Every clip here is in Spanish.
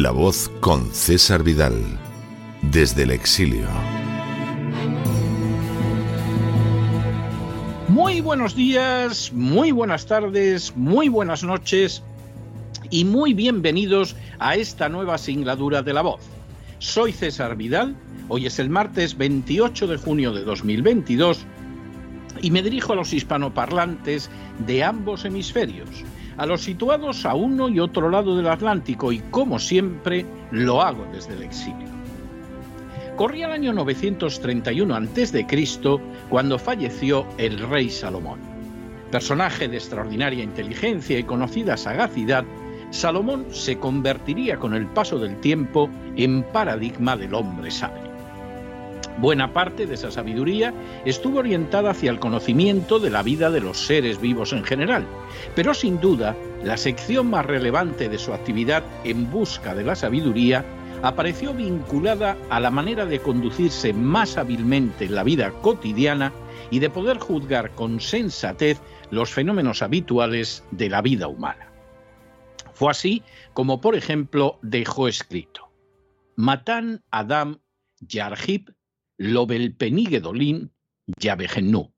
La voz con César Vidal, desde el exilio. Muy buenos días, muy buenas tardes, muy buenas noches y muy bienvenidos a esta nueva singladura de La voz. Soy César Vidal, hoy es el martes 28 de junio de 2022 y me dirijo a los hispanoparlantes de ambos hemisferios a los situados a uno y otro lado del Atlántico y como siempre lo hago desde el exilio. Corría el año 931 a.C. cuando falleció el rey Salomón. Personaje de extraordinaria inteligencia y conocida sagacidad, Salomón se convertiría con el paso del tiempo en paradigma del hombre sabio. Buena parte de esa sabiduría estuvo orientada hacia el conocimiento de la vida de los seres vivos en general, pero sin duda la sección más relevante de su actividad en busca de la sabiduría apareció vinculada a la manera de conducirse más hábilmente en la vida cotidiana y de poder juzgar con sensatez los fenómenos habituales de la vida humana. Fue así como, por ejemplo, dejó escrito: Matan Adam Yarhib Lobelpenigedolin Yabegenú,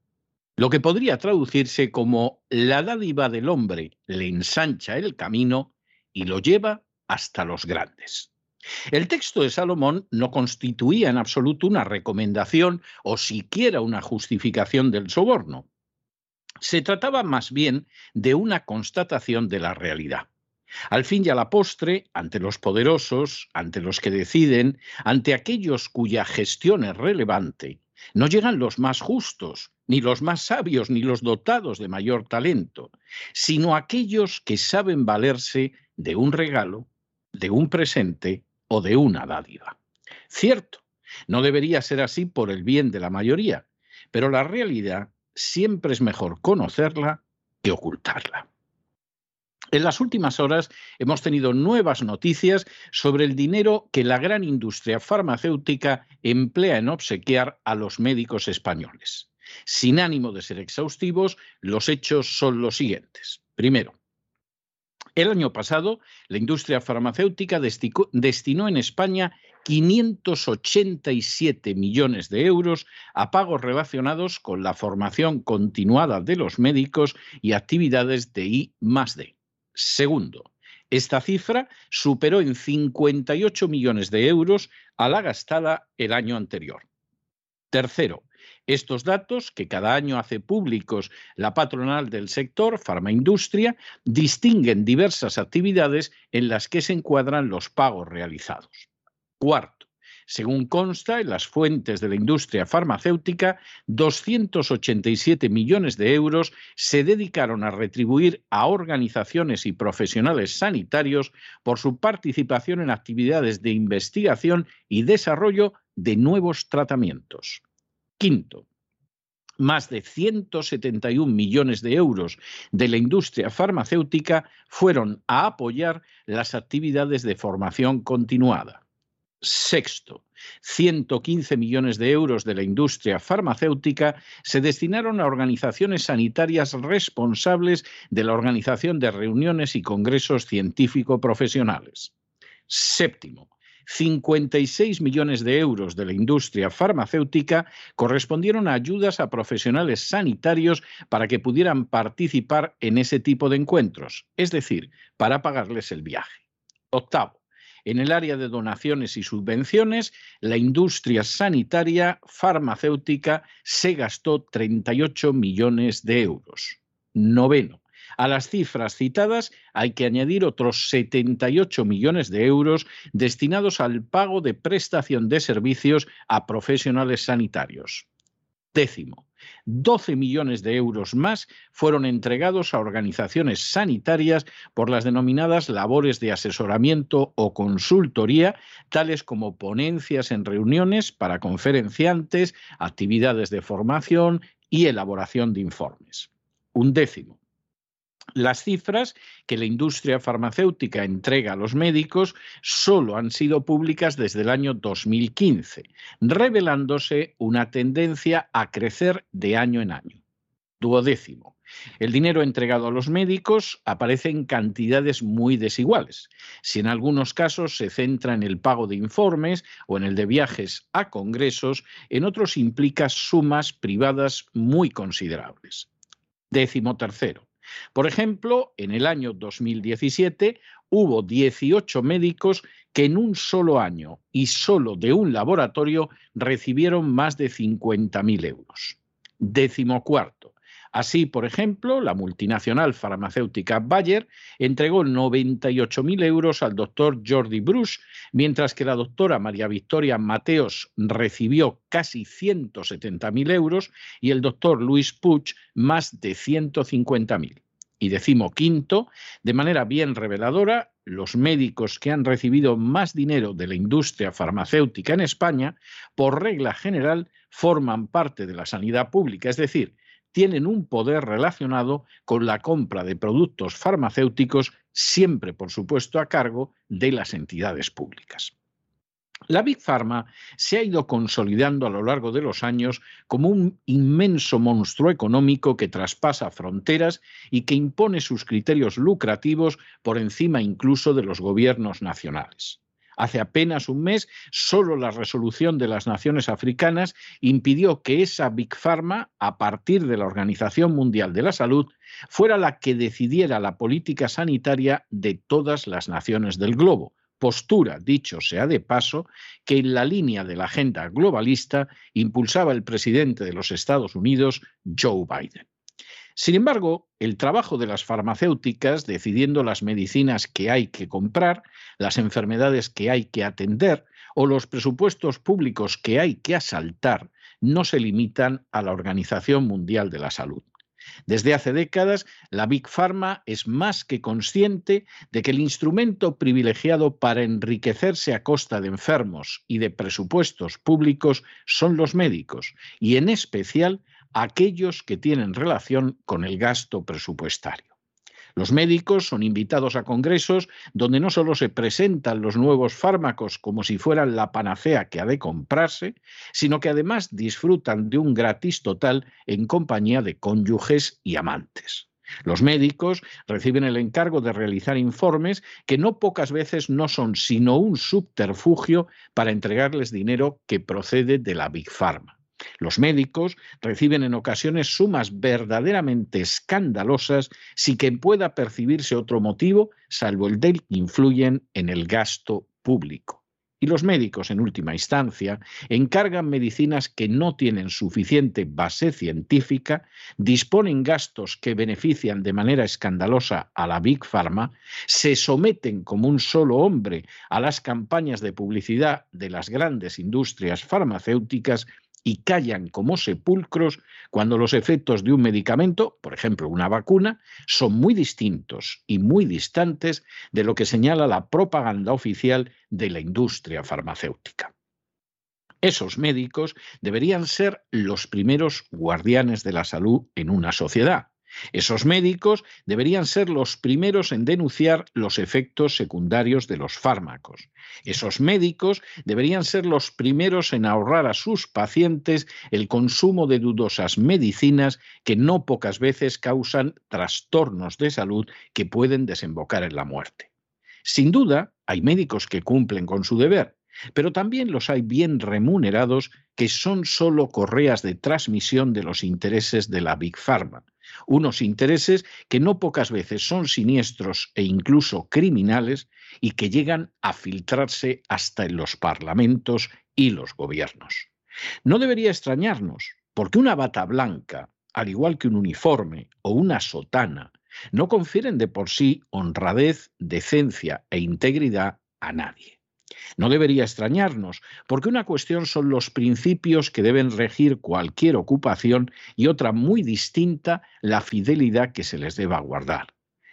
lo que podría traducirse como la dádiva del hombre le ensancha el camino y lo lleva hasta los grandes. El texto de Salomón no constituía en absoluto una recomendación o siquiera una justificación del soborno. Se trataba más bien de una constatación de la realidad. Al fin y a la postre, ante los poderosos, ante los que deciden, ante aquellos cuya gestión es relevante, no llegan los más justos, ni los más sabios, ni los dotados de mayor talento, sino aquellos que saben valerse de un regalo, de un presente o de una dádiva. Cierto, no debería ser así por el bien de la mayoría, pero la realidad siempre es mejor conocerla que ocultarla. En las últimas horas hemos tenido nuevas noticias sobre el dinero que la gran industria farmacéutica emplea en obsequiar a los médicos españoles. Sin ánimo de ser exhaustivos, los hechos son los siguientes. Primero, el año pasado, la industria farmacéutica destinó en España 587 millones de euros a pagos relacionados con la formación continuada de los médicos y actividades de I D. Segundo, esta cifra superó en 58 millones de euros a la gastada el año anterior. Tercero, estos datos, que cada año hace públicos la patronal del sector, farmaindustria, distinguen diversas actividades en las que se encuadran los pagos realizados. Cuarto, según consta en las fuentes de la industria farmacéutica, 287 millones de euros se dedicaron a retribuir a organizaciones y profesionales sanitarios por su participación en actividades de investigación y desarrollo de nuevos tratamientos. Quinto, más de 171 millones de euros de la industria farmacéutica fueron a apoyar las actividades de formación continuada. Sexto, 115 millones de euros de la industria farmacéutica se destinaron a organizaciones sanitarias responsables de la organización de reuniones y congresos científico-profesionales. Séptimo, 56 millones de euros de la industria farmacéutica correspondieron a ayudas a profesionales sanitarios para que pudieran participar en ese tipo de encuentros, es decir, para pagarles el viaje. Octavo, en el área de donaciones y subvenciones, la industria sanitaria farmacéutica se gastó 38 millones de euros. Noveno. A las cifras citadas hay que añadir otros 78 millones de euros destinados al pago de prestación de servicios a profesionales sanitarios. Décimo. 12 millones de euros más fueron entregados a organizaciones sanitarias por las denominadas labores de asesoramiento o consultoría, tales como ponencias en reuniones para conferenciantes, actividades de formación y elaboración de informes. Un décimo. Las cifras que la industria farmacéutica entrega a los médicos solo han sido públicas desde el año 2015, revelándose una tendencia a crecer de año en año. Duodécimo. El dinero entregado a los médicos aparece en cantidades muy desiguales. Si en algunos casos se centra en el pago de informes o en el de viajes a congresos, en otros implica sumas privadas muy considerables. Décimo tercero. Por ejemplo, en el año 2017 hubo 18 médicos que en un solo año y solo de un laboratorio recibieron más de 50.000 euros. Décimo cuarto. Así, por ejemplo, la multinacional farmacéutica Bayer entregó 98.000 euros al doctor Jordi Bruce, mientras que la doctora María Victoria Mateos recibió casi 170.000 euros y el doctor Luis Puig más de 150.000. Y decimo quinto, de manera bien reveladora, los médicos que han recibido más dinero de la industria farmacéutica en España, por regla general, forman parte de la sanidad pública, es decir, tienen un poder relacionado con la compra de productos farmacéuticos, siempre, por supuesto, a cargo de las entidades públicas. La Big Pharma se ha ido consolidando a lo largo de los años como un inmenso monstruo económico que traspasa fronteras y que impone sus criterios lucrativos por encima incluso de los gobiernos nacionales. Hace apenas un mes, solo la resolución de las naciones africanas impidió que esa Big Pharma, a partir de la Organización Mundial de la Salud, fuera la que decidiera la política sanitaria de todas las naciones del globo. Postura, dicho sea de paso, que en la línea de la agenda globalista impulsaba el presidente de los Estados Unidos, Joe Biden. Sin embargo, el trabajo de las farmacéuticas, decidiendo las medicinas que hay que comprar, las enfermedades que hay que atender o los presupuestos públicos que hay que asaltar, no se limitan a la Organización Mundial de la Salud. Desde hace décadas, la Big Pharma es más que consciente de que el instrumento privilegiado para enriquecerse a costa de enfermos y de presupuestos públicos son los médicos, y en especial aquellos que tienen relación con el gasto presupuestario. Los médicos son invitados a congresos donde no solo se presentan los nuevos fármacos como si fueran la panacea que ha de comprarse, sino que además disfrutan de un gratis total en compañía de cónyuges y amantes. Los médicos reciben el encargo de realizar informes que no pocas veces no son sino un subterfugio para entregarles dinero que procede de la Big Pharma. Los médicos reciben en ocasiones sumas verdaderamente escandalosas sin que pueda percibirse otro motivo salvo el del que influyen en el gasto público. Y los médicos, en última instancia, encargan medicinas que no tienen suficiente base científica, disponen gastos que benefician de manera escandalosa a la Big Pharma, se someten como un solo hombre a las campañas de publicidad de las grandes industrias farmacéuticas y callan como sepulcros cuando los efectos de un medicamento, por ejemplo una vacuna, son muy distintos y muy distantes de lo que señala la propaganda oficial de la industria farmacéutica. Esos médicos deberían ser los primeros guardianes de la salud en una sociedad esos médicos deberían ser los primeros en denunciar los efectos secundarios de los fármacos. Esos médicos deberían ser los primeros en ahorrar a sus pacientes el consumo de dudosas medicinas que no pocas veces causan trastornos de salud que pueden desembocar en la muerte. Sin duda, hay médicos que cumplen con su deber, pero también los hay bien remunerados que son solo correas de transmisión de los intereses de la Big Pharma unos intereses que no pocas veces son siniestros e incluso criminales y que llegan a filtrarse hasta en los parlamentos y los gobiernos. No debería extrañarnos, porque una bata blanca, al igual que un uniforme o una sotana, no confieren de por sí honradez, decencia e integridad a nadie. No debería extrañarnos, porque una cuestión son los principios que deben regir cualquier ocupación y otra muy distinta la fidelidad que se les deba guardar.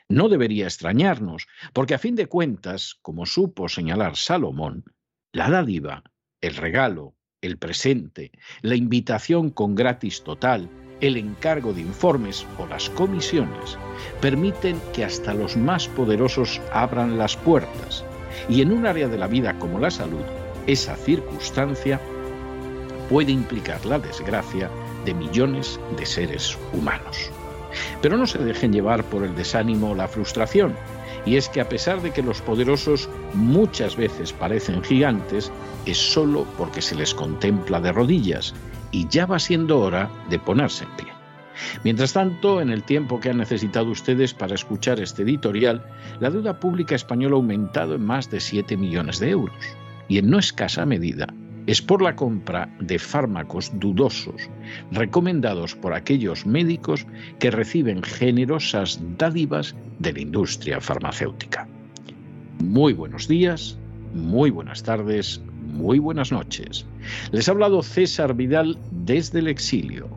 No debería extrañarnos, porque a fin de cuentas, como supo señalar Salomón, la dádiva, el regalo, el presente, la invitación con gratis total, el encargo de informes o las comisiones permiten que hasta los más poderosos abran las puertas y en un área de la vida como la salud, esa circunstancia puede implicar la desgracia de millones de seres humanos. Pero no se dejen llevar por el desánimo o la frustración. Y es que a pesar de que los poderosos muchas veces parecen gigantes, es solo porque se les contempla de rodillas y ya va siendo hora de ponerse en pie. Mientras tanto, en el tiempo que han necesitado ustedes para escuchar este editorial, la deuda pública española ha aumentado en más de 7 millones de euros y en no escasa medida es por la compra de fármacos dudosos recomendados por aquellos médicos que reciben generosas dádivas de la industria farmacéutica. Muy buenos días, muy buenas tardes, muy buenas noches. Les ha hablado César Vidal desde el exilio